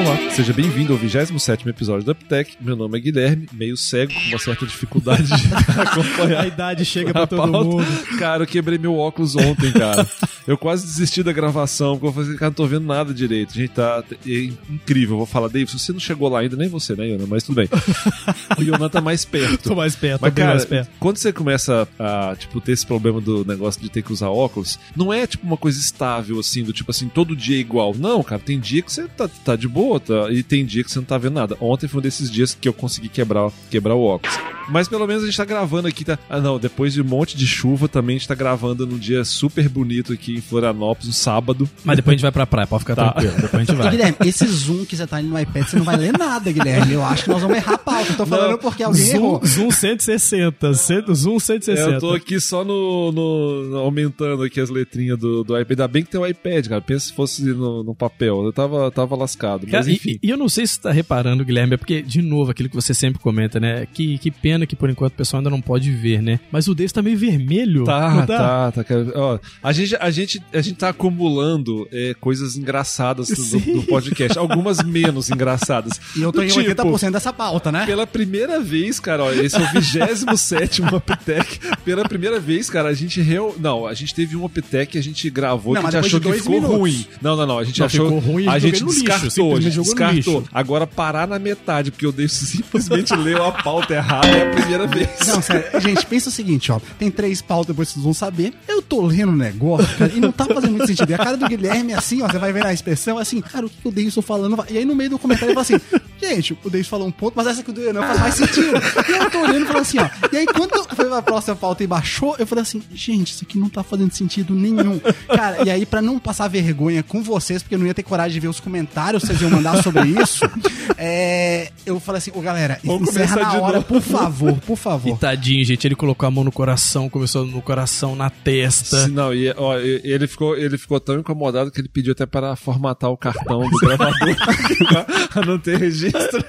Olá, seja bem-vindo ao 27 episódio do Uptech. Meu nome é Guilherme, meio cego, com uma certa dificuldade de acompanhar. A idade chega pra todo pauta. mundo. Cara, eu quebrei meu óculos ontem, cara. Eu quase desisti da gravação, porque eu falei, cara, não tô vendo nada direito. Gente, tá é incrível. Eu vou falar, Dave, você não chegou lá ainda, nem você, né, Iona? Mas tudo bem. O Iona tá mais perto. Tô mais perto, Mas, cara, mais perto. quando você começa a, tipo, ter esse problema do negócio de ter que usar óculos, não é, tipo, uma coisa estável, assim, do tipo assim, todo dia é igual. Não, cara, tem dia que você tá, tá de boa, tá, e tem dia que você não tá vendo nada. Ontem foi um desses dias que eu consegui quebrar, quebrar o óculos. Mas pelo menos a gente tá gravando aqui, tá? Ah, não, depois de um monte de chuva, também a gente tá gravando num dia super bonito aqui em Florianópolis, um sábado. Mas depois a gente vai pra praia, pode ficar Tá. tranquilo. Depois a gente E, vai. Guilherme, esse zoom que você tá ali no iPad, você não vai ler nada, Guilherme. Eu acho que nós vamos errar a pauta. Eu tô falando Não, porque alguém Zoom, errou. zoom 160, cento- zoom 160. É, eu tô aqui só no, no- aumentando aqui as letrinhas do, do iPad. Ainda bem que tem o iPad, cara. Pensa se fosse no, no papel. Eu tava, tava lascado. Mas Cara, e- enfim. e, e eu não sei se você tá reparando, Guilherme, é porque, de novo, aquilo que você sempre comenta, né? Que, que pena que por enquanto o pessoal ainda não pode ver, né? Mas o Davis tá meio vermelho. Tá, tá, tá. cara. Ó, a, gente, a, gente, a gente tá acumulando é, coisas engraçadas do, do podcast. Algumas menos engraçadas. E eu tô Do em tipo, 80% dessa pauta, né? Pela primeira vez, cara, ó, esse é o 27 Uptech. Pela primeira vez, cara, a gente real... Não, a gente teve um Uptech que a gente gravou Não, que a mas gente achou que ficou minutos. ruim. Não, não, não. A gente Não, achou. ficou ruim, a gente no lixo, a gente jogou no descartou. lixo. Agora parar na metade, porque o David simplesmente leu a pauta errada é a primeira vez. Não, sério. Gente, pensa o seguinte, ó. Tem três pautas, depois vocês vão saber. Eu tô lendo o negócio, cara, e não tá fazendo muito sentido. E a cara do Guilherme é assim, ó. Você vai ver na expressão, é assim, cara, o que o Deilson falando? E aí no meio do comentário ele fala assim, gente, o Deilson falou um ponto, mas essa que o do Renan faz mais sentido. E eu tô olhando e falando assim, ó. E aí quando foi pra próxima pauta e baixou, eu falei assim, gente, isso aqui não tá fazendo sentido nenhum. Cara, e aí pra não passar vergonha com vocês, porque eu não ia ter coragem de ver os comentários vocês iam mandar sobre isso, é, eu falei assim, ô galera, Vamos encerra na de hora, novo. por favor, por E favor. tadinho, gente, ele colocou a mão no coração, começou no coração, na testa. Se Não, e, ó, e- ele, ficou, ele ficou tão incomodado que ele pediu até para formatar o cartão do gravador pra não ter registro.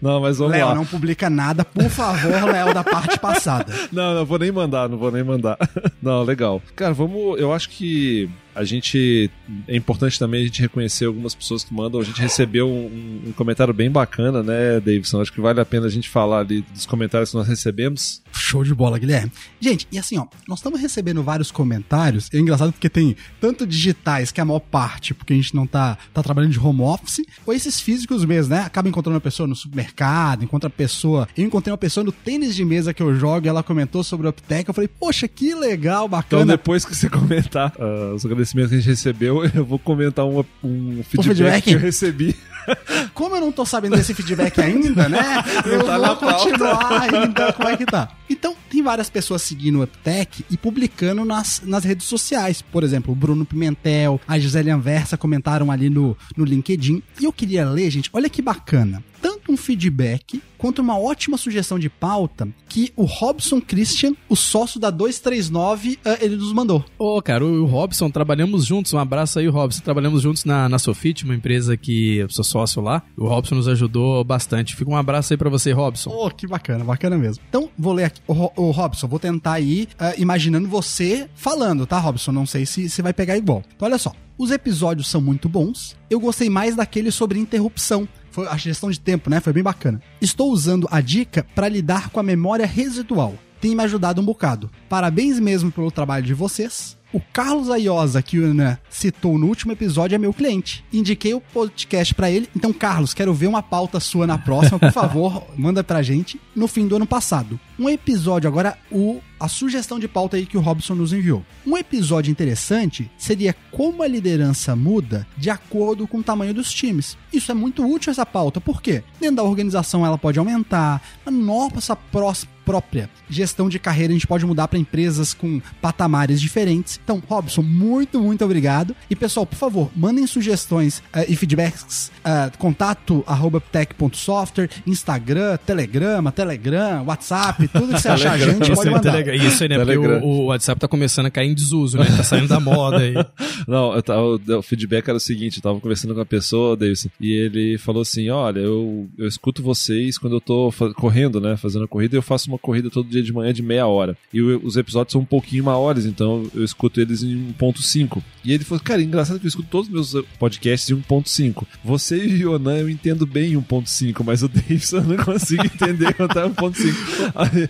Não, mas vamos Léo, lá. não publica nada, por favor, Léo, da parte passada. Não, não vou nem mandar, não vou nem mandar. Não, legal. Cara, vamos. Eu acho que a gente. É importante também a gente reconhecer algumas pessoas que mandam. A gente recebeu um, um comentário bem bacana, né, Davidson? Acho que vale a pena a gente falar ali dos comentários que nós recebemos. Show de bola, Guilherme. Gente, e assim, ó, nós estamos recebendo vários comentários. É engraçado porque tem tanto digitais, que é a maior parte, porque a gente não tá, tá trabalhando de home office, ou esses físicos mesmo, né? Acaba encontrando uma pessoa no supermercado, encontra a pessoa. Eu encontrei uma pessoa no tênis de mesa que eu jogo e ela comentou sobre o Uptech. Eu falei, poxa, que legal, Então, bacana. depois que você comentar ah, os agradecimentos que a gente recebeu, eu vou comentar um, um feedback, feedback? que eu recebi. Como eu não tô sabendo desse feedback ainda, né? Eu tá vou na pauta. continuar ainda como é que tá. Então, tem várias pessoas seguindo o Uptech e publicando nas, nas redes sociais. Por exemplo, o Bruno Pimentel, a Gisele Anversa comentaram ali no, no LinkedIn. E eu queria ler, gente, olha que bacana. Tanto um feedback quanto uma ótima sugestão de pauta que o Robson Christian, o sócio da 239, eh, ele nos mandou. Ô, cara, o Robson, trabalhamos juntos. Um abraço aí, Robson. Trabalhamos juntos na, na Sofit, uma empresa que eu sou sócio lá. O Robson nos ajudou bastante. Fica um abraço aí pra você, Robson. Oh, que bacana, bacana mesmo. Então, vou ler aqui. Ô, ô, Robson, vou tentar aí ah, imaginando você falando, tá, Robson? Não sei se você vai pegar igual. Então, olha só. Os episódios são muito bons. Eu gostei mais daquele sobre interrupção. Foi a gestão de tempo, né? Foi bem bacana. Estou usando a dica para lidar com a memória residual. Tem me ajudado um bocado. Parabéns mesmo pelo trabalho de vocês. O Carlos Aiosa, que o Ana citou no último episódio, é meu cliente. Indiquei o podcast pra ele. Então, Carlos, quero ver uma pauta sua na próxima. Por favor, manda pra gente. No fim do ano passado. Um episódio, agora, o, a sugestão de pauta aí que o Robson nos enviou. Um episódio interessante seria como a liderança muda de acordo com o tamanho dos times. Isso é muito útil essa pauta. Por quê? Dentro da organização ela pode aumentar. A nossa próxima própria gestão de carreira a gente pode mudar para empresas com patamares diferentes. Então, Robson, muito, muito obrigado. E pessoal, por favor, mandem sugestões uh, e feedbacks. Uh, contato arroba tech.software, Instagram, Telegrama, Telegram, WhatsApp, tudo que você achar a gente pode mandar. Isso aí, né? Porque o, o, WhatsApp tá começando a cair em desuso, né? Tá saindo da moda aí. Não, eu tava, o feedback era o seguinte, eu tava conversando com uma pessoa, Davidson, e ele falou assim, olha, eu, eu escuto vocês quando eu tô correndo, né? Fazendo a corrida, eu faço uma corrida todo dia de manhã de meia hora. E os episódios são um pouquinho maiores, então eu escuto eles em 1.5. E ele falou, cara, engraçado que eu escuto todos os meus podcasts em 1.5. Você e o Yonan eu entendo bem em 1.5, mas o Davidson eu não consigo entender quando tá 1.5.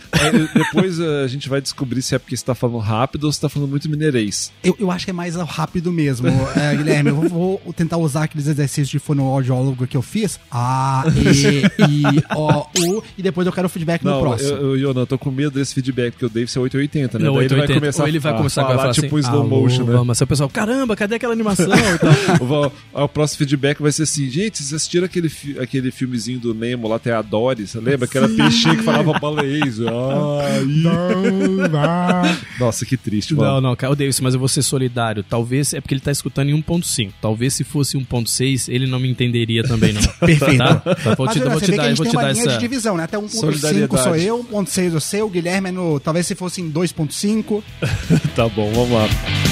depois a gente vai descobrir se é porque você tá falando rápido ou se tá falando muito mineirês. Eu, eu acho que é mais rápido mesmo, é, Guilherme. Eu vou, vou, tentar usar aqueles exercícios de fonoaudiólogo que eu fiz. A, E, I, O, U. E depois eu quero o feedback não, no próximo. Eu, eu, Yonan, eu tô com medo desse feedback, porque o Davidson é 880, né? Não, Daí 880, ele vai começar, ou ele vai começar a falar, falar tipo assim, slow motion, né? Mas o pessoal, caramba, cadê aquela animação? o, o, próximo feedback vai ser assim, gente, vocês assistiram aquele, aquele filmezinho do Nemo lá, até a Dory, você lembra? Que era peixinho que falava baleias. Nossa, que triste, mano. Não, não, cara, o Davis, mas eu vou ser solidário. Talvez é porque ele tá escutando em 1.5. Talvez se fosse 1.6, ele não me entenderia também, não. Perfeito. Tá? Tá, vou Mas, te, olha, vou te a dar, vou te dar essa. de divisão, né? Até 1.5 Solidariedade. sou eu, 1.6 o seu, Guilherme é no. Talvez se fosse em 2.5. tá bom, vamos lá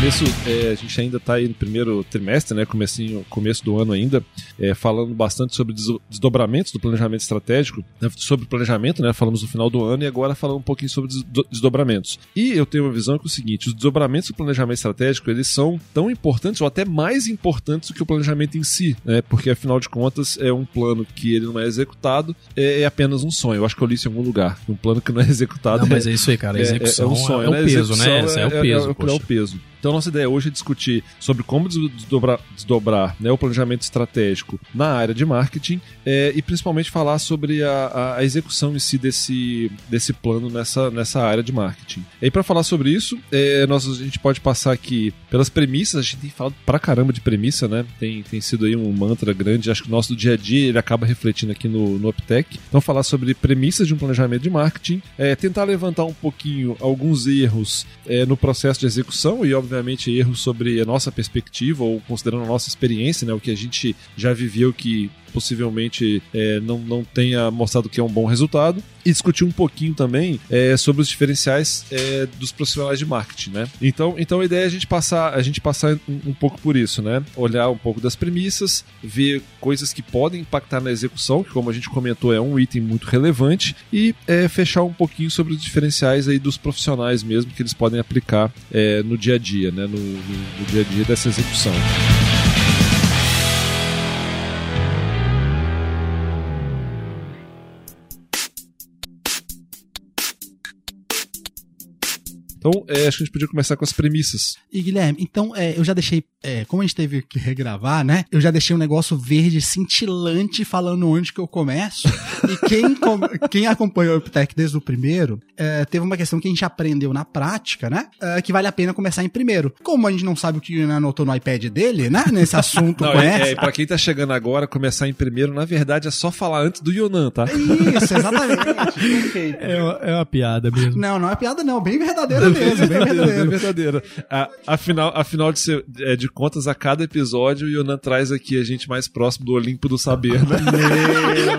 começo, é, a gente ainda está aí no primeiro trimestre, né, comecinho, começo do ano ainda, é, falando bastante sobre desdobramentos do planejamento estratégico, né, sobre planejamento, né, falamos no final do ano e agora falando um pouquinho sobre desdobramentos. E eu tenho uma visão que é o seguinte, os desdobramentos do planejamento estratégico, eles são tão importantes ou até mais importantes do que o planejamento em si, né, porque afinal de contas é um plano que ele não é executado, é, é apenas um sonho. Eu acho que eu li isso em algum lugar, um plano que não é executado. Não, mas é isso aí, cara, a execução é, é, um sonho, é o né? peso, né? É, o peso. é o peso. Então, nossa ideia hoje é discutir sobre como desdobrar, desdobrar né, o planejamento estratégico na área de marketing é, e principalmente falar sobre a, a, execução em si desse, desse plano nessa, nessa área de marketing. E para falar sobre isso, é, nós, a gente pode passar aqui pelas premissas, a gente tem falado pra caramba de premissa, né? Tem, tem sido aí um mantra grande, acho que o nosso dia a dia ele acaba refletindo aqui no, no Uptech. Então, falar sobre premissas de um planejamento de marketing, é, tentar levantar um pouquinho alguns erros é, no processo de execução e, obviamente, obviamente, erros sobre a nossa perspectiva ou considerando a nossa experiência, né, o que a gente já viveu que possivelmente é, não, não tenha mostrado que é um bom resultado. E discutir um pouquinho também é, sobre os diferenciais é, dos profissionais de marketing, né? Então, então a ideia é a gente passar, a gente passar um, um, pouco por isso, né? Olhar um pouco das premissas, ver coisas que podem impactar na execução, que como a gente comentou é um item muito relevante, e é, fechar um pouquinho sobre os diferenciais aí dos profissionais mesmo que eles podem aplicar é, no dia a dia, né? No, no, no dia a dia dessa execução. Então, é, acho que a gente podia começar com as premissas. E Guilherme, então, é, eu já deixei, é, como a gente teve que regravar, né? Eu já deixei um negócio verde cintilante falando onde que eu começo. e quem, quem acompanhou o Uptech desde o primeiro, é, teve uma questão que a gente aprendeu na prática, né? É, que vale a pena começar em primeiro. Como a gente não sabe o que o anotou no iPad dele, né? Nesse assunto, não, conhece. É, é, pra quem tá chegando agora, começar em primeiro, na verdade, é só falar antes do Yonan, tá? Isso, exatamente. é, uma, é uma piada mesmo. Não, não é piada não, bem verdadeira mesmo, bem verdadeiro. Bem verdadeiro. afinal, afinal de, ser, é, de contas, a cada episódio, o Yonan traz aqui a gente mais próximo do Olimpo do Saber, né?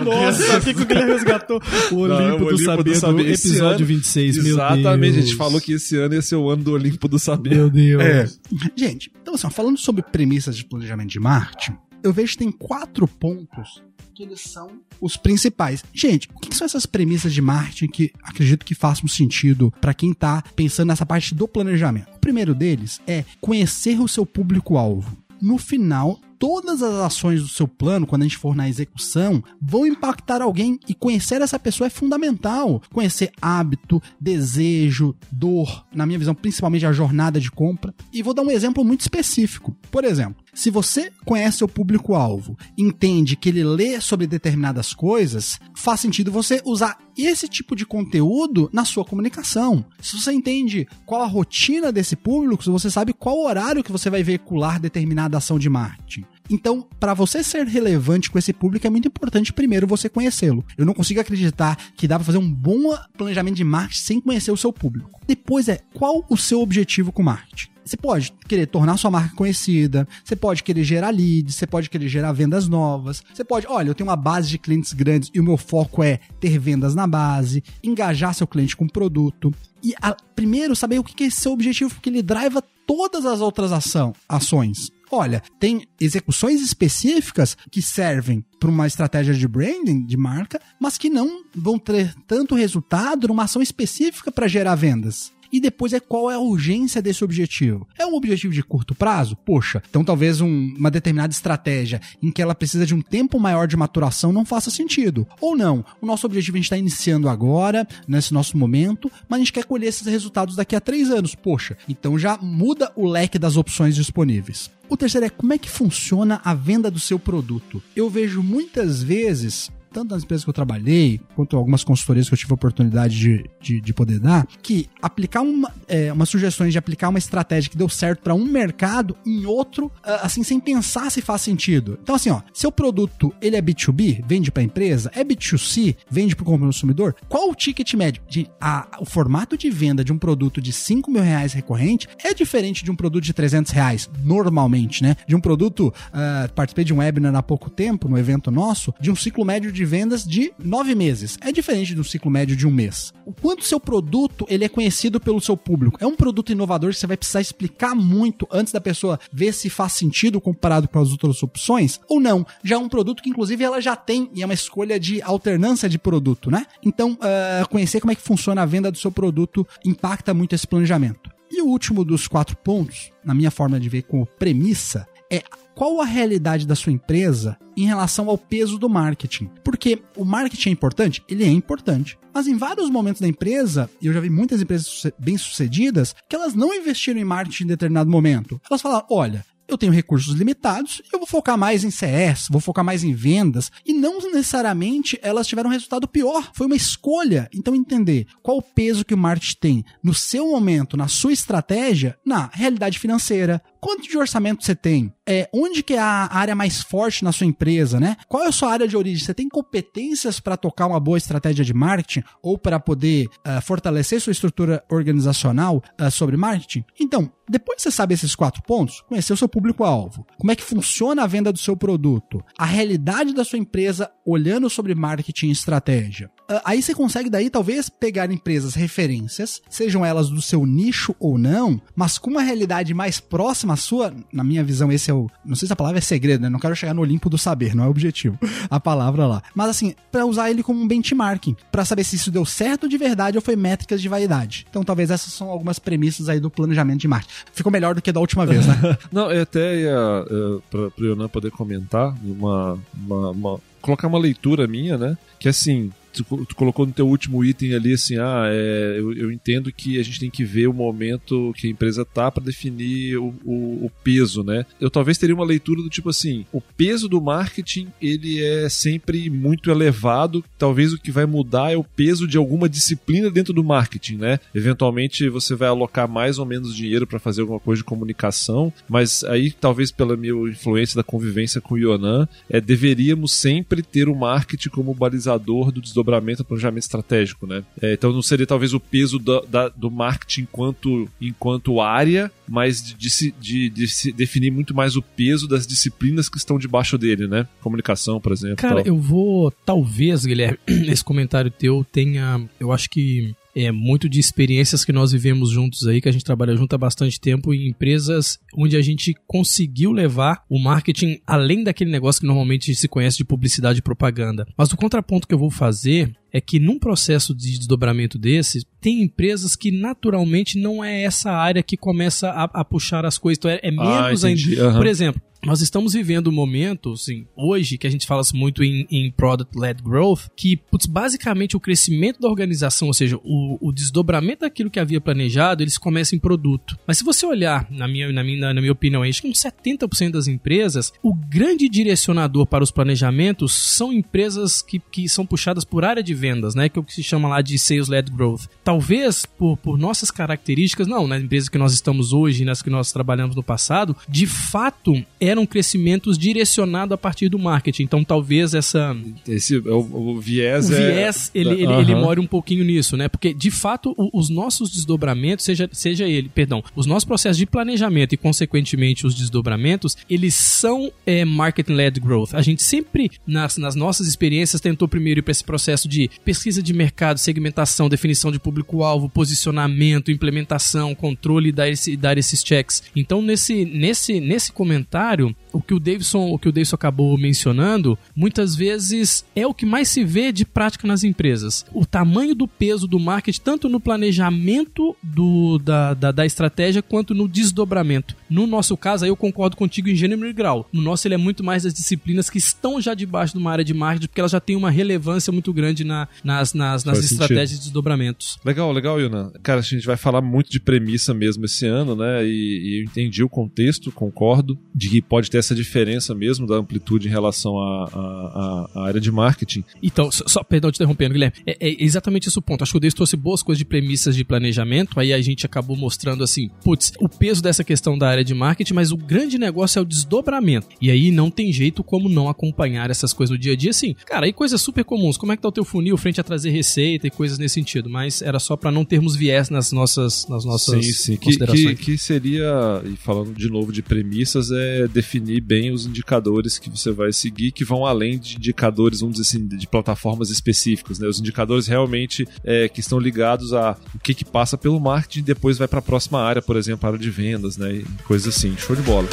Nossa, o que, que o Guilherme resgatou? O Olimpo, Não, o Olimpo do, Saber, do Saber, do episódio ano, 26, Exatamente, a gente falou que esse ano ia ser o ano do Olimpo do Saber. Meu Deus. É. Gente, então assim, falando sobre premissas de planejamento de marketing, eu vejo que tem quatro pontos que eles são os principais. Gente, o que são essas premissas de marketing que acredito que façam sentido para quem está pensando nessa parte do planejamento? O primeiro deles é conhecer o seu público-alvo. No final, todas as ações do seu plano, quando a gente for na execução, vão impactar alguém e conhecer essa pessoa é fundamental. Conhecer hábito, desejo, dor, na minha visão, principalmente a jornada de compra. E vou dar um exemplo muito específico. Por exemplo, se você conhece seu público-alvo, entende que ele lê sobre determinadas coisas, faz sentido você usar esse tipo de conteúdo na sua comunicação. Se você entende qual a rotina desse público, você sabe qual horário que você vai veicular determinada ação de marketing. Então, para você ser relevante com esse público, é muito importante primeiro você conhecê-lo. Eu não consigo acreditar que dá pra fazer um bom planejamento de marketing sem conhecer o seu público. Depois é qual o seu objetivo com o marketing. Você pode querer tornar sua marca conhecida, você pode querer gerar leads, você pode querer gerar vendas novas, você pode, olha, eu tenho uma base de clientes grandes e o meu foco é ter vendas na base, engajar seu cliente com produto. E a, primeiro saber o que é seu objetivo, porque ele driva todas as outras ação, ações. Olha, tem execuções específicas que servem para uma estratégia de branding, de marca, mas que não vão ter tanto resultado numa ação específica para gerar vendas. E depois é qual é a urgência desse objetivo. É um objetivo de curto prazo? Poxa, então talvez um, uma determinada estratégia em que ela precisa de um tempo maior de maturação não faça sentido. Ou não, o nosso objetivo a gente está iniciando agora, nesse nosso momento, mas a gente quer colher esses resultados daqui a três anos. Poxa, então já muda o leque das opções disponíveis. O terceiro é como é que funciona a venda do seu produto. Eu vejo muitas vezes tanto nas empresas que eu trabalhei, quanto algumas consultorias que eu tive a oportunidade de, de, de poder dar, que aplicar uma, é, umas sugestões de aplicar uma estratégia que deu certo para um mercado em outro, ah, assim, sem pensar se faz sentido. Então, assim, ó, seu produto ele é B2B, vende para empresa, é B2C, vende para o consumidor, qual o ticket médio? De, a, o formato de venda de um produto de 5 mil reais recorrente é diferente de um produto de 300 reais, normalmente, né? De um produto, uh, participei de um webinar há pouco tempo, no evento nosso, de um ciclo médio de de vendas de nove meses. É diferente do ciclo médio de um mês. O quanto seu produto ele é conhecido pelo seu público. É um produto inovador que você vai precisar explicar muito antes da pessoa ver se faz sentido comparado com as outras opções ou não. Já é um produto que, inclusive, ela já tem e é uma escolha de alternância de produto, né? Então, uh, conhecer como é que funciona a venda do seu produto impacta muito esse planejamento. E o último dos quatro pontos, na minha forma de ver como premissa, é qual a realidade da sua empresa em relação ao peso do marketing. Porque o marketing é importante? Ele é importante. Mas em vários momentos da empresa, e eu já vi muitas empresas bem-sucedidas, que elas não investiram em marketing em determinado momento. Elas falaram: olha, eu tenho recursos limitados, eu vou focar mais em CS, vou focar mais em vendas, e não necessariamente elas tiveram um resultado pior. Foi uma escolha. Então, entender qual o peso que o marketing tem no seu momento, na sua estratégia, na realidade financeira, quanto de orçamento você tem? É, onde que é a área mais forte na sua empresa, né? Qual é a sua área de origem? Você tem competências para tocar uma boa estratégia de marketing ou para poder uh, fortalecer sua estrutura organizacional uh, sobre marketing? Então, depois que você sabe esses quatro pontos, conhecer o seu público-alvo, como é que funciona a venda do seu produto, a realidade da sua empresa olhando sobre marketing e estratégia, aí você consegue daí talvez pegar empresas referências, sejam elas do seu nicho ou não, mas com uma realidade mais próxima à sua, na minha visão esse é o, não sei se a palavra é segredo, né? Não quero chegar no Olimpo do saber, não é o objetivo, a palavra lá. Mas assim, para usar ele como um benchmarking, para saber se isso deu certo de verdade ou foi métricas de vaidade. Então talvez essas são algumas premissas aí do planejamento de marketing. Ficou melhor do que da última vez, né? não, eu até ia, uh, para o Yonan poder comentar uma, uma, uma colocar uma leitura minha, né? Que assim, tu, tu, colocou no teu último item ali assim, ah, é, eu, eu, entendo que a gente tem que ver o momento que a empresa tá para definir o, o, o, peso, né? Eu talvez teria uma leitura do tipo assim, o peso do marketing ele é sempre muito elevado, talvez o que vai mudar é o peso de alguma disciplina dentro do marketing, né? Eventualmente você vai alocar mais ou menos dinheiro para fazer alguma coisa de comunicação, mas aí talvez pela minha influência da convivência com o Yonan, é, deveríamos sempre ter o marketing como balizador do desdobramento desdobramento, planejamento estratégico, né? É, então não seria talvez o peso do, da, do marketing enquanto, enquanto área, mas de, de, de, de definir muito mais o peso das disciplinas que estão debaixo dele, né? Comunicação, por exemplo. Cara, tal. eu vou, talvez, Guilherme, esse comentário teu tenha, eu acho que é muito de experiências que nós vivemos juntos aí, que a gente trabalha junto há bastante tempo em empresas onde a gente conseguiu levar o marketing além daquele negócio que normalmente se conhece de publicidade e propaganda. Mas o contraponto que eu vou fazer é que num processo de desdobramento desse, tem empresas que naturalmente não é essa área que começa a, a puxar as coisas. Então é, é ah, menos ah, ainda. Uhum. Por exemplo, nós estamos vivendo um momento, assim, hoje, que a gente fala muito em, em Product-Led Growth, que, putz, basicamente o crescimento da organização, ou seja, o, o, desdobramento daquilo que havia planejado, eles começam em produto. Mas se você olhar, na minha, na minha, na minha opinião, acho que uns 70% das empresas, o grande direcionador para os planejamentos são empresas que, que são puxadas por área de vendas, né? Que é o que se chama lá de Sales-Led Growth. Talvez, por, por nossas características, não, na empresa que nós estamos hoje, nas que nós trabalhamos no passado, de fato, é geram crescimentos direcionados a partir do marketing. Então talvez essa. Esse, o, o viés o é. viés, ele, ele, Aham. ele mora um pouquinho nisso, né? Porque, de fato, o- os nossos desdobramentos, seja, seja ele, perdão, os nossos processos de planejamento e, consequentemente, os desdobramentos, eles são é, marketing-led growth. A gente sempre, nas, nas nossas experiências, tentou primeiro ir para esse processo de pesquisa de mercado, segmentação, definição de público-alvo, posicionamento, implementação, controle e dar, esse, dar esses checks. Então, nesse, nesse, nesse comentário, o que o Davidson, o que o Davidson acabou mencionando, muitas vezes é o que mais se vê de prática nas empresas. O tamanho do peso do marketing, tanto no planejamento do, da, da, da estratégia, quanto no desdobramento. No nosso caso, aí eu concordo contigo em gênero e grau. No nosso, ele é muito mais das disciplinas que estão já debaixo de uma área de marketing, porque elas já têm uma relevância muito grande na, nas, nas, nas sentido. estratégias de desdobramentos. Legal, legal, Yuna. Cara, a gente vai falar muito de premissa mesmo esse ano, né? E, e eu entendi o contexto, concordo, de que pode ter essa diferença mesmo da amplitude em relação à área de marketing. Então, só, só- perdão te interrompendo, Guilherme. É, é exatamente esse o ponto. Acho que o Deus trouxe boas coisas de premissas de planejamento, aí a gente acabou mostrando assim, putz, o peso dessa questão da área de marketing, mas o grande negócio é o desdobramento. E aí não tem jeito como não acompanhar essas coisas no dia a dia, assim. Cara, aí coisas super comuns. Como é que tá o teu funil frente a trazer receita e coisas nesse sentido? Mas era só para não termos viés nas nossas, nas nossas sim, sim. Que, considerações. que, que seria, e falando de novo de premissas, é definir bem os indicadores que você vai seguir, que vão além de indicadores, vamos dizer assim, de plataformas específicas, né? Os indicadores realmente é, que estão ligados a o que, que passa pelo marketing e depois vai para a próxima área, por exemplo, área de vendas, né? E coisas assim. Show de bola.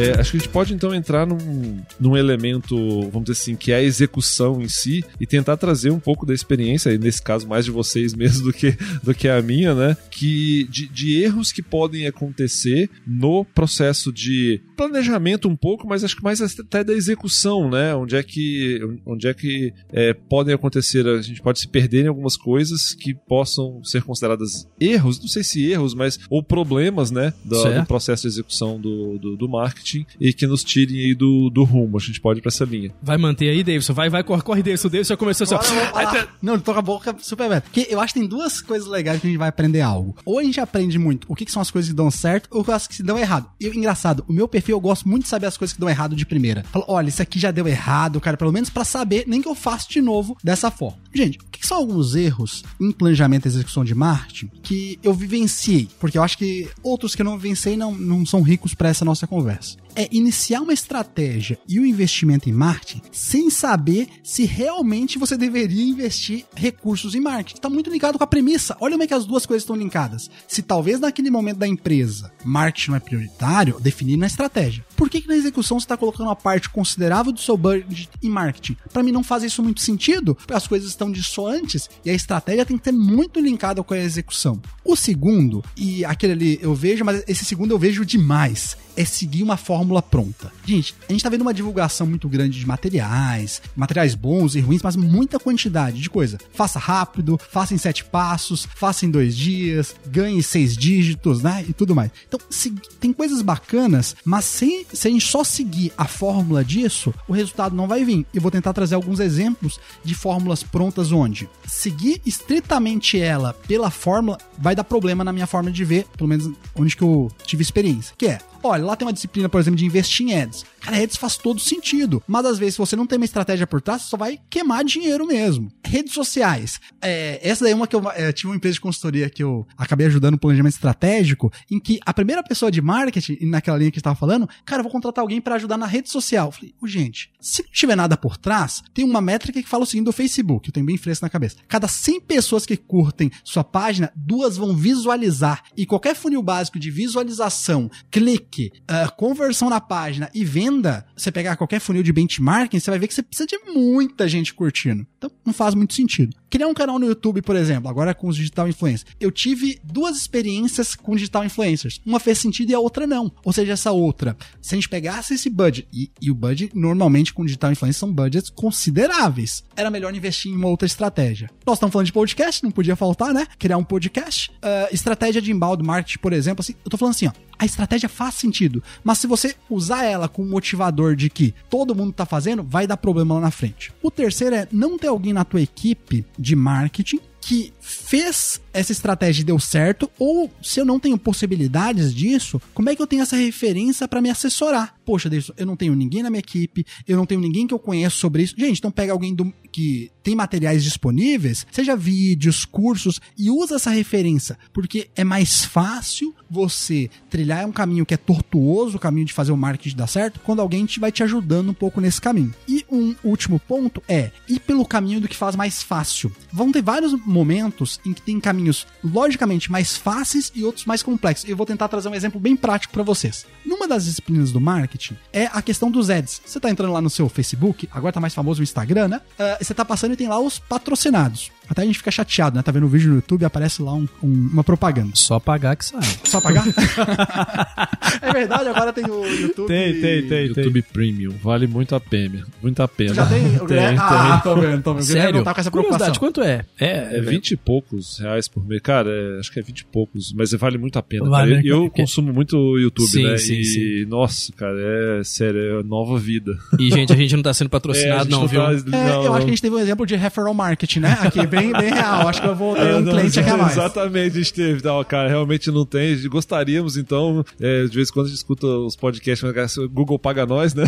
É, acho que a gente pode então entrar num, num elemento, vamos dizer assim, que é a execução em si e tentar trazer um pouco da experiência, e nesse caso mais de vocês mesmo do que, do que a minha, né? Que de, de erros que podem acontecer no processo de planejamento um pouco, mas acho que mais até da execução, né? Onde é que, onde é que é, podem acontecer, a gente pode se perder em algumas coisas que possam ser consideradas erros, não sei se erros, mas ou problemas, né? Do, do processo de execução do, do, do marketing e que nos tirem aí do, do rumo. A gente pode ir pra essa linha. Vai manter aí, Davidson. Vai, vai, corre, corre, Davidson. O Davidson já começou assim, ó. Agora eu vou falar. Não, ele toca a boca super aberta. Porque eu acho que tem duas coisas legais que a gente vai aprender algo. Ou a gente aprende muito o que, que são as coisas que dão certo, ou as que se dão errado. E engraçado, o meu perfil eu gosto muito de saber as coisas que dão errado de primeira. Falo, olha, isso aqui já deu errado, cara, pelo menos pra saber, nem que eu faço de novo dessa forma. Gente, o que, que são alguns erros em planejamento e execução de marketing que eu vivenciei? Porque eu acho que outros que eu não vivenciei não, não são ricos pra essa nossa conversa. É iniciar uma estratégia e o investimento em marketing sem saber se realmente você deveria investir recursos em marketing. Está muito ligado com a premissa. Olha como é que as duas coisas estão linkadas. Se talvez naquele momento da empresa marketing não é prioritário, definir na estratégia. Por que, que na execução você está colocando uma parte considerável do seu budget em marketing? Para mim não faz isso muito sentido, porque as coisas estão dissoantes e a estratégia tem que ser muito linkada com a execução. O segundo, e aquele ali eu vejo, mas esse segundo eu vejo demais, é seguir uma fórmula pronta. Gente, a gente tá vendo uma divulgação muito grande de materiais, materiais bons e ruins, mas muita quantidade de coisa. Faça rápido, faça em sete passos, faça em dois dias, ganhe seis dígitos, né? E tudo mais. Então, se- tem coisas bacanas, mas sem, se a gente só seguir a fórmula disso, o resultado não vai vir. Eu vou tentar trazer alguns exemplos de fórmulas prontas onde seguir estritamente ela pela fórmula vai dar problema na minha forma de ver, pelo menos onde que eu tive experiência. Que é, olha, lá tem uma disciplina, por exemplo, de investir em ads. Cara, ads faz todo sentido. Mas às vezes, se você não tem uma estratégia por trás, você só vai queimar dinheiro mesmo. Redes sociais. É, essa daí é uma que eu é, tive uma empresa de consultoria que eu acabei ajudando no planejamento estratégico, em que a primeira pessoa de marketing, naquela linha que estava falando, cara, eu vou contratar alguém para ajudar na rede social. Eu falei, "Ô, gente, se não tiver nada por trás, tem uma métrica que fala o seguinte do Facebook, eu tenho bem fresco na cabeça. Cada 100 pessoas que curtem sua página, duas vão visualizar. E qualquer funil básico de visualização, clique, ah, conversão na página e venda, você pegar qualquer funil de benchmarking, você vai ver que você precisa de muita gente curtindo. Então, não faz muito sentido. Criar um canal no YouTube, por exemplo, agora com os digital influencers. Eu tive duas experiências com digital influencers. Uma fez sentido e a outra não. Ou seja, essa outra, se a gente pegasse esse budget, e, e o budget normalmente com digital influencers são budgets consideráveis, era melhor investir em uma outra estratégia. Nós estamos falando de podcast, não podia faltar, né? Criar um podcast. Ah, estratégia de inbound marketing, por exemplo, assim, eu tô falando assim, ó. A estratégia faz sentido, mas se você usar ela com o motivador de que todo mundo tá fazendo, vai dar problema lá na frente. O terceiro é não ter alguém na tua equipe de marketing que fez essa estratégia e deu certo, ou se eu não tenho possibilidades disso, como é que eu tenho essa referência para me assessorar? Poxa, Deus, eu não tenho ninguém na minha equipe, eu não tenho ninguém que eu conheço sobre isso. Gente, então pega alguém do, que tem materiais disponíveis, seja vídeos, cursos, e usa essa referência, porque é mais fácil você trilhar um caminho que é tortuoso, o caminho de fazer o marketing dar certo, quando alguém te vai te ajudando um pouco nesse caminho. E um último ponto é ir pelo caminho do que faz mais fácil. Vão ter vários momentos em que tem caminhos logicamente mais fáceis e outros mais complexos. Eu vou tentar trazer um exemplo bem prático para vocês. Numa das disciplinas do marketing é a questão dos ads. Você tá entrando lá no seu Facebook, agora tá mais famoso o Instagram, né? Uh, você tá passando e tem lá os patrocinados. Até a gente fica chateado, né? Tá vendo o vídeo no YouTube e aparece lá um, um, uma propaganda. Só pagar que sai. Só pagar? é verdade, agora tem o YouTube. Tem, tem, tem. YouTube tem. Premium. Vale muito a pena. Muito a pena. Já tem? tem, tem. Ah, tô vendo, tô vendo. Sério? Não tá com essa preocupação. quanto é? É, é 20 e poucos reais por mês. Cara, é, acho que é 20 e poucos, mas vale muito a pena. Vale, né? Eu, eu consumo muito YouTube, sim, né? Sim, e, sim. nossa, cara, é sério, é nova vida. E, gente, a gente não tá sendo patrocinado, é, não, não, viu? Tá, É, não, eu acho que a gente teve um exemplo de referral marketing, né? Aqui, bem, bem real. Acho que eu vou ter um não, cliente aqui a mais. Exatamente, a gente teve. Não, cara, realmente não tem. Gostaríamos, então, é, de vez em quando a gente escuta os podcasts, mas o Google paga nós, né?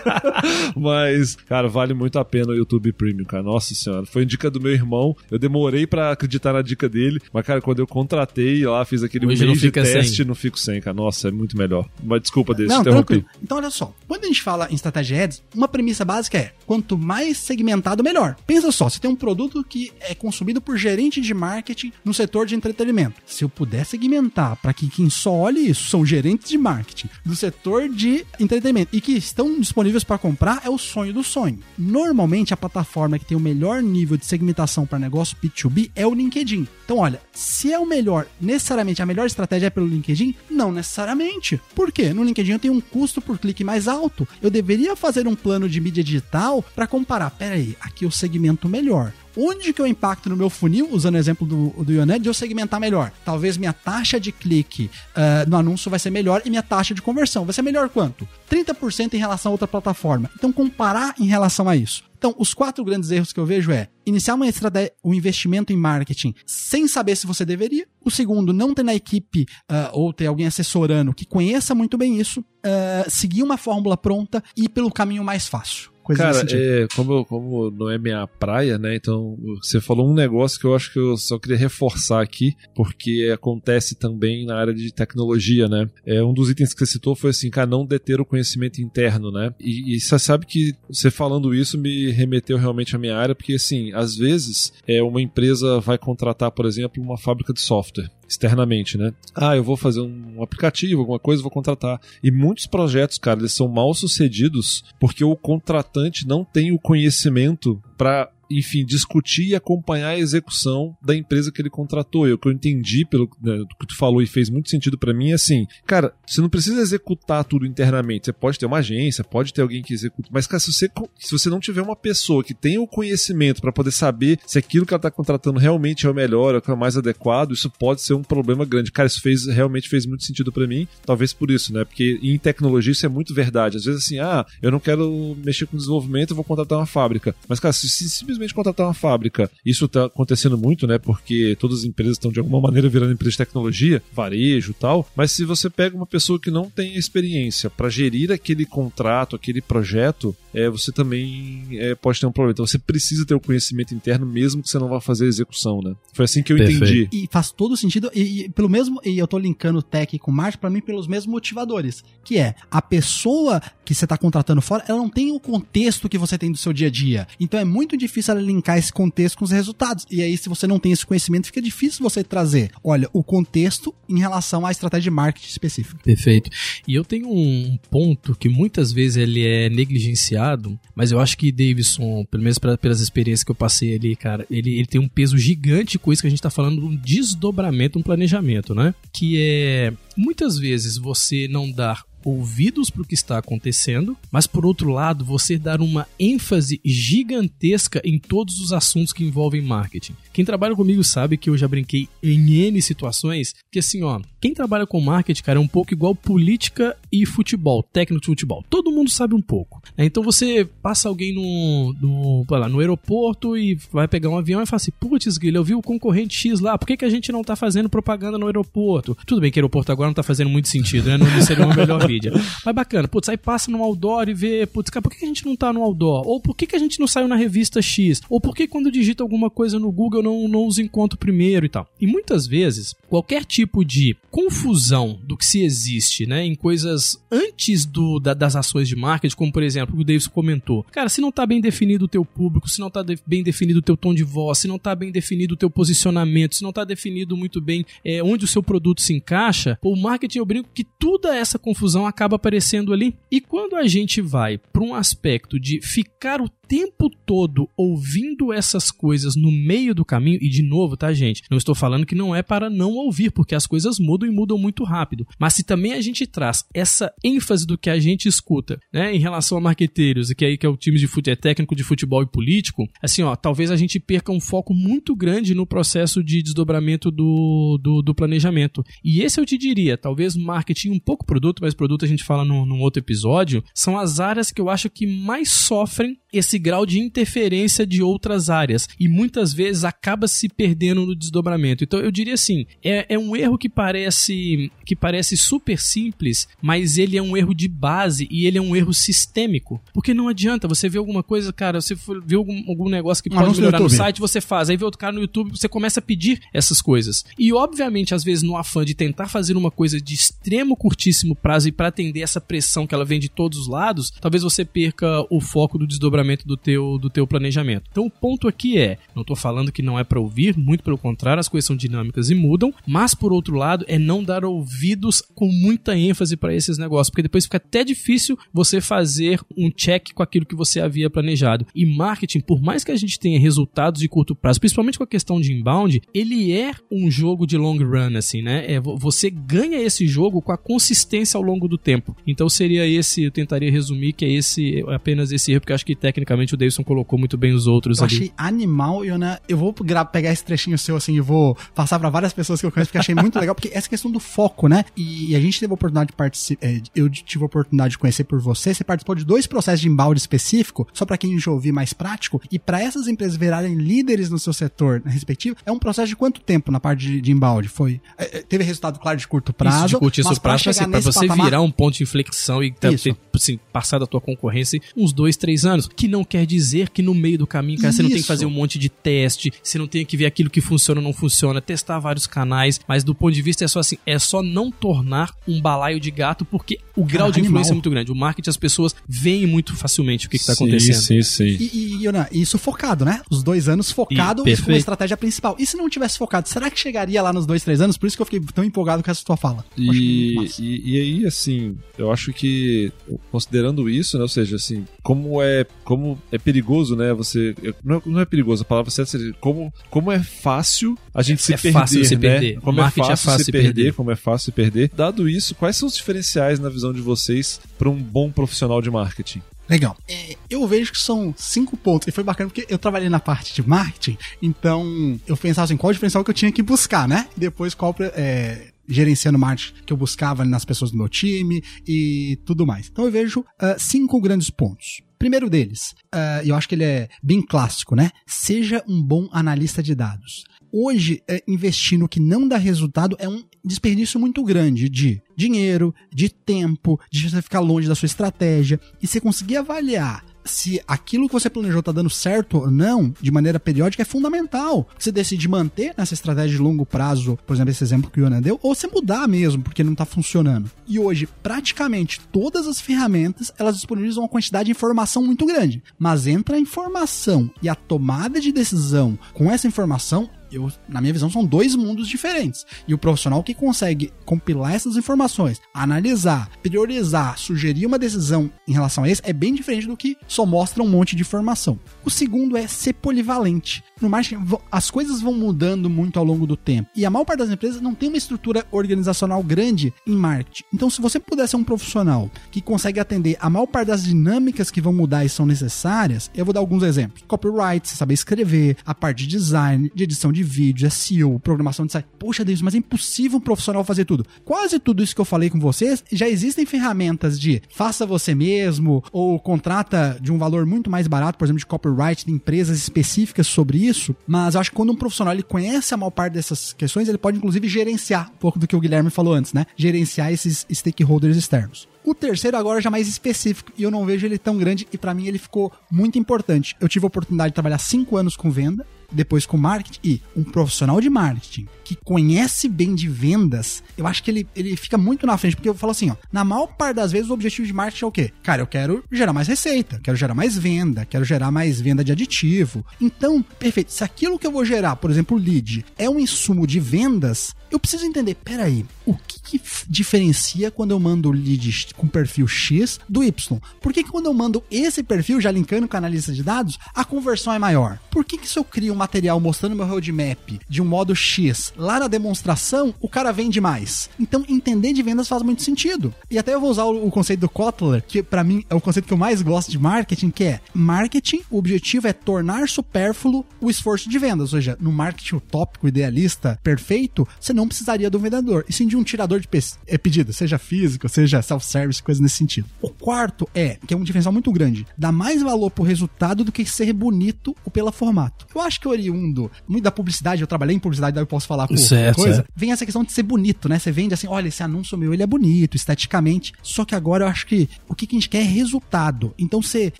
mas, cara, vale muito a pena o YouTube Premium, cara. Nossa senhora. Foi dica do meu irmão. Eu demorei para acreditar na dica dele, mas, cara, quando eu contratei lá, fiz aquele Hoje mês não fica de teste, sem. não fico sem, cara. Nossa, é muito melhor. Mas desculpa, desse, Não, interrompi. tranquilo. Então, olha só. Quando a gente fala em estratégia ads, uma premissa básica é: quanto mais segmentado, melhor. Pensa só, você tem um produto que é consumido por gerente de marketing no setor de entretenimento. Se eu puder segmentar para que quem só olhe isso são gerentes de marketing do setor de entretenimento e que estão disponíveis para comprar, é o sonho do sonho. Normalmente, a plataforma que tem o melhor nível de segmentação para negócio B2B é o LinkedIn. Então, olha, se é o melhor, necessariamente a melhor estratégia é pelo LinkedIn? Não necessariamente. Por quê? No LinkedIn eu tenho um custo por clique mais alto. Eu deveria fazer um plano de mídia digital para comparar. Pera aí, aqui eu segmento melhor. Onde que eu impacto no meu funil, usando o exemplo do, do de eu segmentar melhor? Talvez minha taxa de clique uh, no anúncio vai ser melhor e minha taxa de conversão vai ser melhor quanto? 30% em relação a outra plataforma. Então, comparar em relação a isso. Então, os quatro grandes erros que eu vejo é iniciar uma estratégia, um investimento em marketing sem saber se você deveria. O segundo, não ter na equipe uh, ou ter alguém assessorando que conheça muito bem isso. Uh, seguir uma fórmula pronta e ir pelo caminho mais fácil. Coisa Cara, é, como, como não é minha praia, né? Então, você falou um negócio que eu acho que eu só queria reforçar aqui, porque acontece também na área de tecnologia, né? É, um dos itens que você citou foi assim, cara, não deter o conhecimento interno, né? E, e você sabe que você falando isso me remeteu realmente à minha área, porque assim, às vezes é, uma empresa vai contratar, por exemplo, uma fábrica de software externamente, né? Ah, eu vou fazer um aplicativo, alguma coisa, vou contratar. E muitos projetos, cara, eles são mal sucedidos porque o contratante não tem o conhecimento para enfim, discutir e acompanhar a execução da empresa que ele contratou. E o que eu entendi pelo né, que tu falou e fez muito sentido para mim é assim, cara, você não precisa executar tudo internamente. Você pode ter uma agência, pode ter alguém que executa, mas cara, se você, se você não tiver uma pessoa que tenha o conhecimento para poder saber se aquilo que ela tá contratando realmente é o melhor, é o que é mais adequado, isso pode ser um problema grande. Cara, isso fez realmente fez muito sentido para mim, talvez por isso, né? Porque em tecnologia isso é muito verdade. Às vezes assim, ah, eu não quero mexer com desenvolvimento, eu vou contratar uma fábrica. Mas cara, se, se simplesmente contratar uma fábrica. Isso está acontecendo muito, né? Porque todas as empresas estão de alguma maneira virando empresa de tecnologia, varejo tal. Mas se você pega uma pessoa que não tem experiência para gerir aquele contrato, aquele projeto, é, você também é, pode ter um problema. Então você precisa ter o conhecimento interno, mesmo que você não vá fazer a execução, né? Foi assim que eu Perfeito. entendi. E faz todo sentido, e, e pelo mesmo, e eu tô linkando tech com marketing para mim pelos mesmos motivadores, que é a pessoa que você tá contratando fora, ela não tem o contexto que você tem do seu dia a dia. Então é muito difícil ela linkar esse contexto com os resultados. E aí, se você não tem esse conhecimento, fica difícil você trazer, olha, o contexto em relação à estratégia de marketing específica. Perfeito. E eu tenho um ponto que muitas vezes ele é negligenciado, mas eu acho que Davidson, pelo menos pelas experiências que eu passei ali, cara, ele, ele tem um peso gigante com isso que a gente tá falando, um desdobramento, um planejamento, né? Que é muitas vezes você não dar ouvidos para o que está acontecendo, mas por outro lado, você dar uma ênfase gigantesca em todos os assuntos que envolvem marketing. Quem trabalha comigo sabe que eu já brinquei em N situações que assim, ó, quem trabalha com marketing, cara, é um pouco igual política e futebol, técnico de futebol. Todo mundo sabe um pouco. Né? Então você passa alguém no, no, lá, no aeroporto e vai pegar um avião e fala assim: putz, Guilherme, eu vi o concorrente X lá, por que, que a gente não tá fazendo propaganda no aeroporto? Tudo bem que aeroporto agora não tá fazendo muito sentido, né? Não seria uma melhor mídia. Mas bacana, putz, aí passa no outdoor e vê, putz, cara, por que a gente não tá no outdoor? Ou por que, que a gente não saiu na revista X? Ou por que quando digita alguma coisa no Google eu não, não os encontro primeiro e tal? E muitas vezes, qualquer tipo de confusão do que se existe, né, em coisas antes do, da, das ações de marketing, como por exemplo, o que o Davis comentou. Cara, se não tá bem definido o teu público, se não tá de, bem definido o teu tom de voz, se não tá bem definido o teu posicionamento, se não tá definido muito bem é, onde o seu produto se encaixa, o marketing eu brinco que toda essa confusão acaba aparecendo ali. E quando a gente vai para um aspecto de ficar o tempo todo ouvindo essas coisas no meio do caminho, e de novo, tá, gente? Não estou falando que não é para não ouvir, porque as coisas mudam e mudam muito rápido. Mas se também a gente traz essa ênfase do que a gente escuta, né, em relação a marqueteiros, que aí que é o time de futebol, é técnico de futebol e político, assim, ó, talvez a gente perca um foco muito grande no processo de desdobramento do, do, do planejamento. E esse eu te diria, talvez marketing um pouco produto, mas produto a gente fala num, num outro episódio, são as áreas que eu acho que mais sofrem esse grau de interferência de outras áreas e muitas vezes acaba se perdendo no desdobramento. Então eu diria assim, é, é um erro que parece que parece super simples, mas ele é um erro de base e ele é um erro sistêmico, porque não adianta você ver alguma coisa, cara, você vê algum, algum negócio que pode melhorar no, no site, você faz, aí vê outro cara no YouTube, você começa a pedir essas coisas. E obviamente, às vezes no afã de tentar fazer uma coisa de extremo curtíssimo prazo e para atender essa pressão que ela vem de todos os lados, talvez você perca o foco do desdobramento do teu, do teu planejamento. Então o ponto aqui é, não estou falando que não é para ouvir, muito pelo contrário, as coisas são dinâmicas e mudam, mas por outro lado é não dar ouvidos com muita ênfase para esses negócios, porque depois fica até difícil você fazer um check com aquilo que você havia planejado. E marketing, por mais que a gente tenha resultados de curto prazo, principalmente com a questão de inbound, ele é um jogo de long run, assim, né? É, você ganha esse jogo com a consistência ao longo do tempo. Então seria esse, eu tentaria resumir que é esse apenas esse erro, porque eu acho que tecnicamente o Davidson colocou muito bem os outros eu ali. achei animal, Iona. Eu vou pegar esse trechinho seu assim e vou passar para várias pessoas que eu conheço, porque achei muito legal, porque essa questão do foco, né? E a gente teve a oportunidade de participar, é, eu tive a oportunidade de conhecer por você, você participou de dois processos de embalde específico, só para quem já ouvir mais prático, e para essas empresas virarem líderes no seu setor respectivo, é um processo de quanto tempo na parte de, de embalde? Foi, é, é teve resultado, claro, de curto prazo, Isso, de curtíssimo prazo, pra, assim, você patamar... virar um ponto de inflexão e ter, assim, passar da tua concorrência uns dois, três anos, que não quer dizer que no meio do caminho, cara, Isso. você não tem que fazer um monte de teste, você não tem que ver aquilo que funciona ou não funciona, testar vários canais, mas do ponto de vista é só assim, é só não tornar um balaio de gato, porque o grau ah, de influência animal. é muito grande. O marketing, as pessoas veem muito facilmente o que, está acontecendo. Sim, sim. E, e, Yonan, isso focado, né? Os dois anos focado e, com a estratégia principal. E se não tivesse focado, será que chegaria lá nos dois, três anos? Por isso que eu fiquei tão empolgado com essa tua fala. E, e, e, aí, assim, eu acho que, considerando isso, né? Ou seja, assim, como é, como é perigoso, né? Você. Não é, não é perigoso, a palavra certa seria como, como é fácil a gente se é perder. Fácil se né? perder. Como é fácil, é fácil se perder, perder, como é fácil se perder. Dado isso, quais são os diferenciais na visão de vocês para um bom profissional de marketing? Legal. É, eu vejo que são cinco pontos. E foi bacana porque eu trabalhei na parte de marketing, então eu pensava assim, qual o diferencial que eu tinha que buscar, né? E depois qual é, gerenciando marketing que eu buscava nas pessoas do meu time e tudo mais. Então eu vejo uh, cinco grandes pontos. Primeiro deles, uh, eu acho que ele é bem clássico, né? Seja um bom analista de dados. Hoje, uh, investir no que não dá resultado é um desperdício muito grande de dinheiro, de tempo, de você ficar longe da sua estratégia. E você conseguir avaliar se aquilo que você planejou tá dando certo ou não, de maneira periódica, é fundamental. Você decide manter nessa estratégia de longo prazo, por exemplo, esse exemplo que o Iona deu, ou você mudar mesmo, porque não tá funcionando. E hoje, praticamente todas as ferramentas, elas disponibilizam uma quantidade de informação muito grande. Mas entre a informação e a tomada de decisão com essa informação, eu, na minha visão, são dois mundos diferentes. E o profissional que consegue compilar essas informações, analisar, priorizar, sugerir uma decisão em relação a isso, é bem diferente do que só mostra um monte de informação. O segundo é ser polivalente. no marketing as coisas vão mudando muito ao longo do tempo. E a maior parte das empresas não tem uma estrutura organizacional grande em marketing. Então, se você puder ser um profissional que consegue atender a maior parte das dinâmicas que vão mudar e são necessárias, eu vou dar alguns exemplos. Copyright, saber escrever, a parte de design, de edição de vídeo, SEO, programação de site. Poxa Deus, mas é impossível um profissional fazer tudo. Quase tudo isso que eu falei com vocês, já existem ferramentas de faça você mesmo ou contrata de um valor muito mais barato, por exemplo, de copyright, de empresas específicas sobre isso. Mas eu acho que quando um profissional ele conhece a maior parte dessas questões, ele pode inclusive gerenciar um pouco do que o Guilherme falou antes, né? Gerenciar esses stakeholders externos. O terceiro agora já mais específico e eu não vejo ele tão grande e para mim ele ficou muito importante. Eu tive a oportunidade de trabalhar cinco anos com venda depois com marketing e um profissional de marketing que conhece bem de vendas, eu acho que ele, ele fica muito na frente, porque eu falo assim, ó, na maior parte das vezes o objetivo de marketing é o quê? Cara, eu quero gerar mais receita, quero gerar mais venda, quero gerar mais venda de aditivo. Então, perfeito, se aquilo que eu vou gerar, por exemplo, lead, é um insumo de vendas, eu preciso entender, peraí, o que, que diferencia quando eu mando lead com perfil X do Y? Por que, que quando eu mando esse perfil, já linkando com a analista de dados, a conversão é maior? Por que, que se eu crio um material mostrando meu roadmap de um modo X, lá na demonstração, o cara vende mais? Então, entender de vendas faz muito sentido. E até eu vou usar o, o conceito do Kotler, que para mim é o conceito que eu mais gosto de marketing, que é marketing, o objetivo é tornar supérfluo o esforço de vendas. Ou seja, no marketing utópico, idealista, perfeito, você não precisaria do vendedor, e sim de um tirador de é, pedido, seja físico, seja self-service, coisa nesse sentido. O quarto é, que é um diferencial muito grande, dá mais valor pro resultado do que ser bonito ou pela formato. Eu acho que oriundo, muito da publicidade, eu trabalhei em publicidade, daí eu posso falar com certo, coisa, certo. vem essa questão de ser bonito, né? Você vende assim, olha, esse anúncio meu, ele é bonito, esteticamente, só que agora eu acho que o que, que a gente quer é resultado. Então você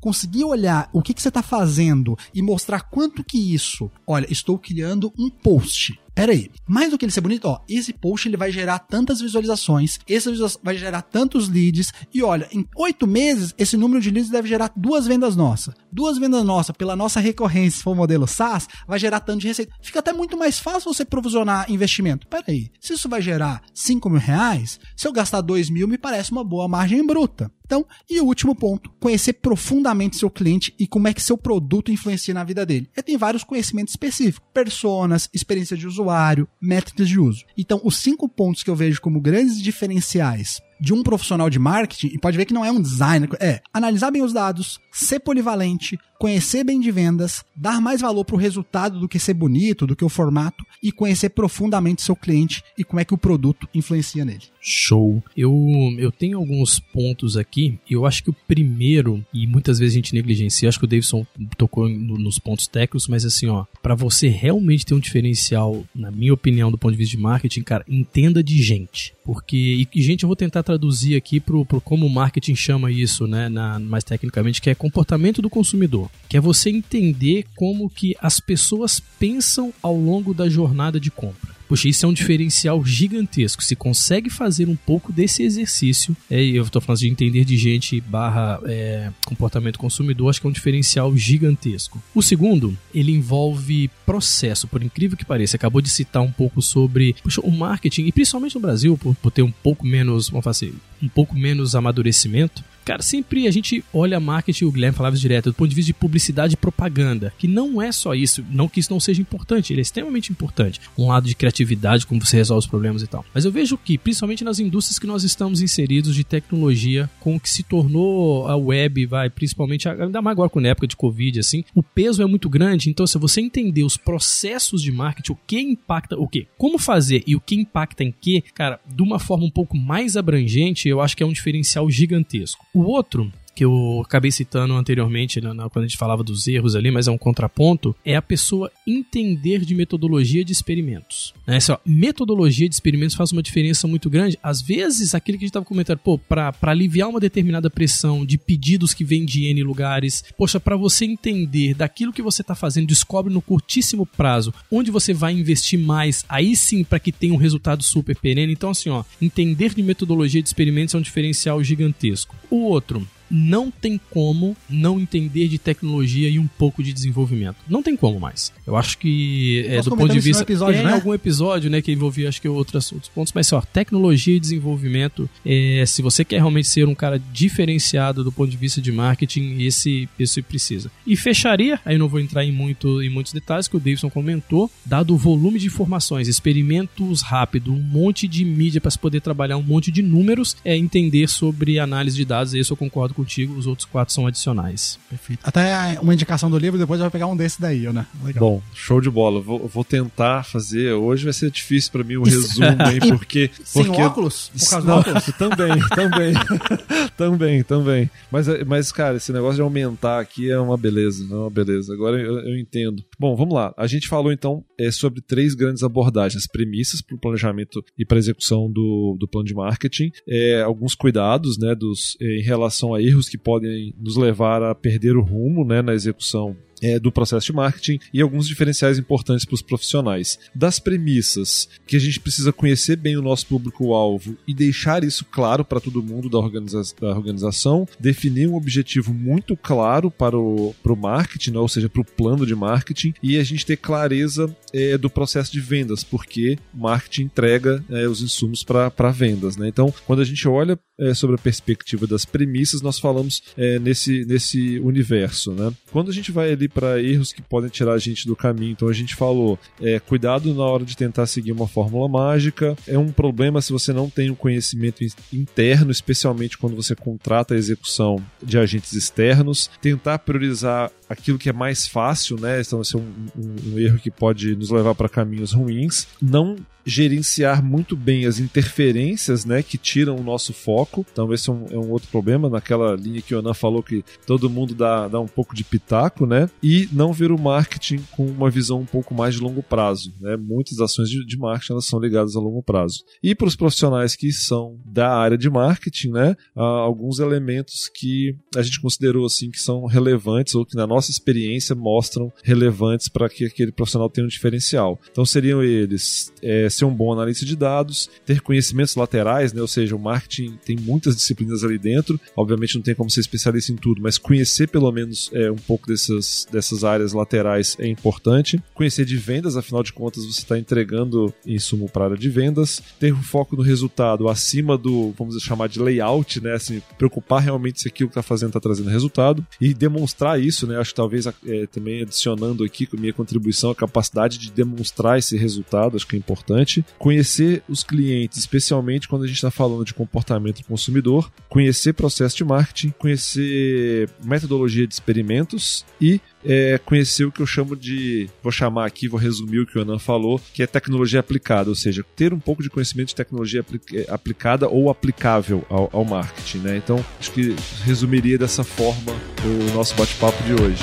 conseguir olhar o que, que você tá fazendo e mostrar quanto que isso, olha, estou criando um post pera aí, mais do que ele ser bonito, ó, esse post ele vai gerar tantas visualizações, esse vai gerar tantos leads, e olha, em oito meses, esse número de leads deve gerar duas vendas nossas. Duas vendas nossas, pela nossa recorrência, se for modelo SaaS, vai gerar tanto de receita. Fica até muito mais fácil você provisionar investimento. Pera aí, se isso vai gerar 5 mil reais, se eu gastar 2 mil, me parece uma boa margem bruta. Então, e o último ponto, conhecer profundamente seu cliente e como é que seu produto influencia na vida dele. Ele tem vários conhecimentos específicos, personas, experiência de usuário, métricas de uso. Então, os cinco pontos que eu vejo como grandes diferenciais de um profissional de marketing, e pode ver que não é um designer, é analisar bem os dados, ser polivalente, conhecer bem de vendas, dar mais valor para o resultado do que ser bonito, do que o formato, e conhecer profundamente seu cliente e como é que o produto influencia nele. Show. Eu, eu tenho alguns pontos aqui, e eu acho que o primeiro, e muitas vezes a gente negligencia, acho que o Davidson tocou no, nos pontos técnicos, mas assim, ó, para você realmente ter um diferencial, na minha opinião, do ponto de vista de marketing, cara, entenda de gente. Porque, e, gente, eu vou tentar traduzir aqui pro como o marketing chama isso, né, na, mais tecnicamente, que é comportamento do consumidor. Que é você entender como que as pessoas pensam ao longo da jornada de compra. Poxa, isso é um diferencial gigantesco. Se consegue fazer um pouco desse exercício, é, eu estou falando de entender de gente barra é, comportamento consumidor, acho que é um diferencial gigantesco. O segundo, ele envolve processo, por incrível que pareça. Acabou de citar um pouco sobre poxa, o marketing, e principalmente no Brasil, por, por ter um pouco menos, vamos fazer, um pouco menos amadurecimento. Cara, sempre a gente olha marketing, o Guilherme falava direto, do ponto de vista de publicidade e propaganda, que não é só isso, não que isso não seja importante, ele é extremamente importante. Um lado de criatividade, como você resolve os problemas e tal. Mas eu vejo que, principalmente nas indústrias que nós estamos inseridos de tecnologia, com o que se tornou a web, vai, principalmente, ainda mais agora com a época de Covid, assim, o peso é muito grande, então se você entender os processos de marketing, o que impacta o que, como fazer e o que impacta em que, cara, de uma forma um pouco mais abrangente, eu acho que é um diferencial gigantesco. O outro que eu acabei citando anteriormente na, quando a gente falava dos erros ali, mas é um contraponto, é a pessoa entender de metodologia de experimentos. Né? Essa metodologia de experimentos faz uma diferença muito grande. Às vezes, aquilo que a gente estava comentando, pô, para aliviar uma determinada pressão de pedidos que vêm de N lugares, poxa, para você entender daquilo que você está fazendo, descobre no curtíssimo prazo onde você vai investir mais, aí sim para que tenha um resultado super perene. Então, assim, ó, entender de metodologia de experimentos é um diferencial gigantesco. O outro, não tem como não entender de tecnologia e um pouco de desenvolvimento. Não tem como mais. Eu acho que é, do ponto de isso vista episódio, é, né? em algum episódio, né, que envolvia acho que outras, outros pontos, mas ó, tecnologia e desenvolvimento, é, se você quer realmente ser um cara diferenciado do ponto de vista de marketing, esse esse precisa. E fecharia, aí não vou entrar em muito em muitos detalhes que o Davidson comentou, dado o volume de informações, experimentos rápido, um monte de mídia para se poder trabalhar um monte de números, é entender sobre análise de dados, esse eu concordo contigo, os outros quatro são adicionais. Perfeito. Até uma indicação do livro, depois vai pegar um desse daí, né? Legal. Bom, show de bola. Vou, vou tentar fazer. Hoje vai ser difícil pra mim o resumo, hein? Porque. Sem porque... óculos? Por causa do óculos? também, também. também, também. Mas, mas, cara, esse negócio de aumentar aqui é uma beleza. É uma beleza. Agora eu, eu entendo. Bom, vamos lá. A gente falou então é, sobre três grandes abordagens: premissas para o planejamento e para execução do, do plano de marketing, é, alguns cuidados né, dos, é, em relação a erros que podem nos levar a perder o rumo né, na execução é, do processo de marketing e alguns diferenciais importantes para os profissionais. Das premissas, que a gente precisa conhecer bem o nosso público-alvo e deixar isso claro para todo mundo da, organiza da organização, definir um objetivo muito claro para o, para o marketing, né, ou seja, para o plano de marketing, e a gente ter clareza é, do processo de vendas, porque marketing entrega é, os insumos para vendas. Né? Então, quando a gente olha é, sobre a perspectiva das premissas, nós falamos é, nesse, nesse universo. Né? Quando a gente vai ali para erros que podem tirar a gente do caminho, então a gente falou, é, cuidado na hora de tentar seguir uma fórmula mágica, é um problema se você não tem um conhecimento interno, especialmente quando você contrata a execução de agentes externos, tentar priorizar aquilo que é mais fácil, né? Então, esse é um, um, um erro que pode nos levar para caminhos ruins. Não gerenciar muito bem as interferências, né, que tiram o nosso foco. Então esse é um, é um outro problema naquela linha que o Ana falou que todo mundo dá, dá um pouco de pitaco, né, e não ver o marketing com uma visão um pouco mais de longo prazo, né. Muitas ações de, de marketing são ligadas a longo prazo. E para os profissionais que são da área de marketing, né, alguns elementos que a gente considerou assim que são relevantes ou que na nossa experiência mostram relevantes para que aquele profissional tenha um diferencial. Então seriam eles é, ser um bom analista de dados, ter conhecimentos laterais, né? ou seja, o marketing tem muitas disciplinas ali dentro. Obviamente não tem como ser especialista em tudo, mas conhecer pelo menos é, um pouco dessas, dessas áreas laterais é importante. Conhecer de vendas, afinal de contas, você está entregando insumo para área de vendas. Ter um foco no resultado acima do, vamos chamar de layout, né? Assim, preocupar realmente se aquilo que está fazendo está trazendo resultado e demonstrar isso, né? Acho que talvez é, também adicionando aqui com minha contribuição a capacidade de demonstrar esse resultado, acho que é importante. Conhecer os clientes, especialmente quando a gente está falando de comportamento do consumidor, conhecer processo de marketing, conhecer metodologia de experimentos e é, conhecer o que eu chamo de, vou chamar aqui, vou resumir o que o Anan falou, que é tecnologia aplicada, ou seja, ter um pouco de conhecimento de tecnologia aplicada ou aplicável ao, ao marketing, né? Então, acho que resumiria dessa forma o nosso bate-papo de hoje.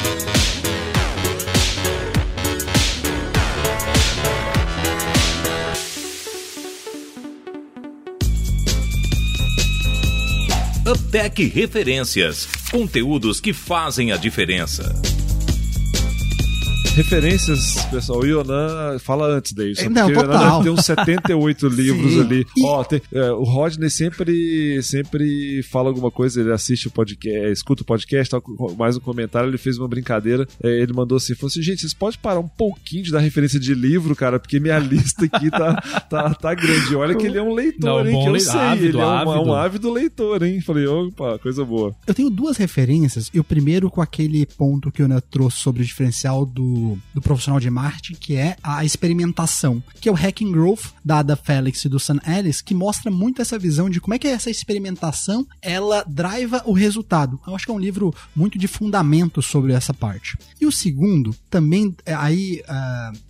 Uptech Referências. Conteúdos que fazem a diferença. Referências, pessoal, o Ionan fala antes daí. É, não, total. tem uns 78 livros Sim. ali. E- Ó, tem- é, o Rodney sempre, sempre fala alguma coisa, ele assiste o podcast, escuta o podcast, tal, mais um comentário, ele fez uma brincadeira, é, ele mandou assim, falou assim, gente, vocês podem parar um pouquinho de dar referência de livro, cara, porque minha lista aqui tá, tá, tá grande. Olha que ele é um leitor, Não, hein, bom que eu le- sei, ávido, ele é um, é um ávido. ávido leitor, hein. Falei, opa, coisa boa. Eu tenho duas referências, e o primeiro com aquele ponto que o Ana trouxe sobre o diferencial do, do profissional de marketing, que é a experimentação, que é o Hacking Growth, da Ada Felix e do Sam Ellis, que mostra muito essa visão de como é que essa experimentação, ela driva o resultado. Eu acho que é um livro muito de fundamento sobre essa parte. E o segundo, também, é, aí,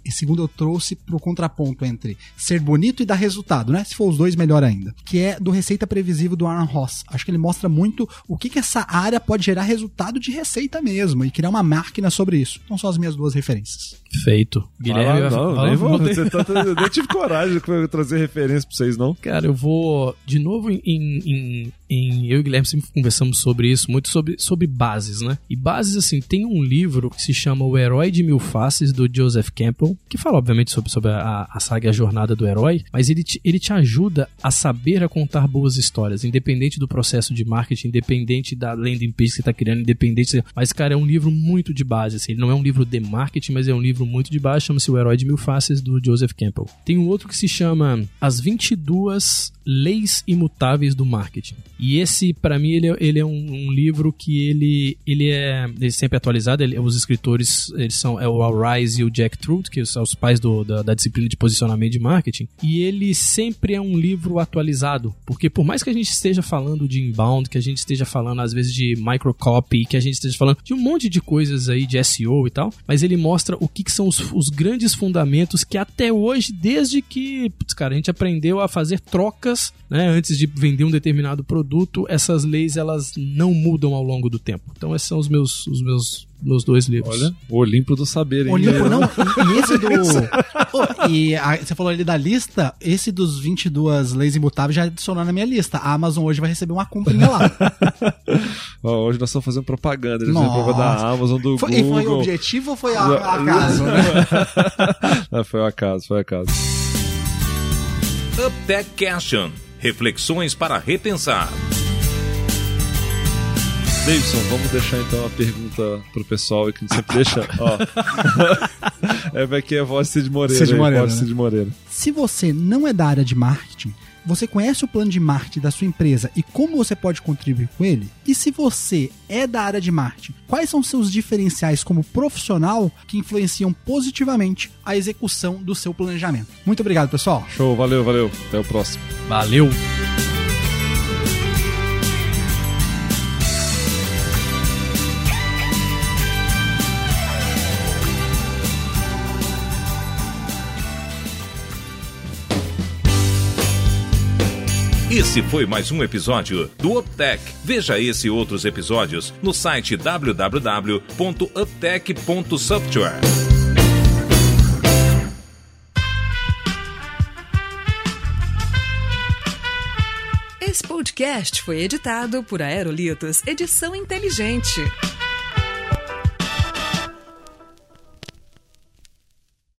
esse segundo eu trouxe pro contraponto entre ser bonito e dar resultado, né? Se for os dois, melhor ainda. Que é do Receita Previsível do Aaron Ross. Acho que ele mostra muito o que, que essa área pode gerar resultado de receita mesmo e criar uma máquina sobre isso. Então são as minhas duas referências. Feito. Guilherme, Ah, não, vai- nem vou, tá- eu nem tive coragem de trazer referência pra vocês, não. Cara, eu vou de novo em, em- em eu e Guilherme sempre conversamos sobre isso, muito sobre, sobre bases, né? E bases, assim, tem um livro que se chama O Herói de Mil Faces, do Joseph Campbell, que fala, obviamente, sobre, sobre a, a saga a jornada do herói, mas ele te, ele te ajuda a saber a contar boas histórias, independente do processo de marketing, independente da landing page que você está criando, independente. Mas, cara, é um livro muito de base, assim, ele não é um livro de marketing, mas é um livro muito de base, chama-se O Herói de Mil Faces, do Joseph Campbell. Tem um outro que se chama As 22 Leis Imutáveis do Marketing. E esse, para mim, ele, é, ele é um, um, livro que ele, ele é ele é sempre atualizado. Ele, os escritores eles são é o Al Rise e o Jack Trude, que são os pais do, da, da, disciplina de posicionamento de marketing. E ele sempre é um livro atualizado, porque por mais que a gente esteja falando de inbound, que a gente esteja falando às vezes de microcopy, que a gente esteja falando de um monte de coisas aí de SEO e tal, mas ele mostra o que, que são os, os grandes fundamentos que até hoje, desde que, putz, cara, a gente aprendeu a fazer trocas, né, antes de vender um determinado produto, essas leis elas não mudam ao longo do tempo. Então esses são os meus, os meus meus dois livros. Olha, o Olimpo do Saber. Hein? Olimpo, não. E, esse do... oh, e a, você falou ali da lista, esse dos 22 leis imutáveis já adicionou na minha lista. A Amazon hoje vai receber uma comprinha lá. oh, hoje nós estamos fazendo propaganda. Eles propaganda da Amazon, do foi, Google. E foi objetivo ou foi a, a acaso, né? não, foi acaso, foi acaso. Uptech Question. Reflexões para repensar. Davidson, vamos deixar então a pergunta pro pessoal que a gente sempre deixa. Ó. é aqui é a voz Cid Moreira. Cid Moreira, né? Cid Moreira. Se você não é da área de marketing, você conhece o plano de marketing da sua empresa e como você pode contribuir com ele? E se você é da área de marketing, quais são seus diferenciais como profissional que influenciam positivamente a execução do seu planejamento? Muito obrigado, pessoal. Show, valeu, valeu. Até o próximo. Valeu. Esse foi mais um episódio do UpTech. Veja esse e outros episódios no site www.uptech.software. Esse podcast foi editado por Aerolitos Edição Inteligente.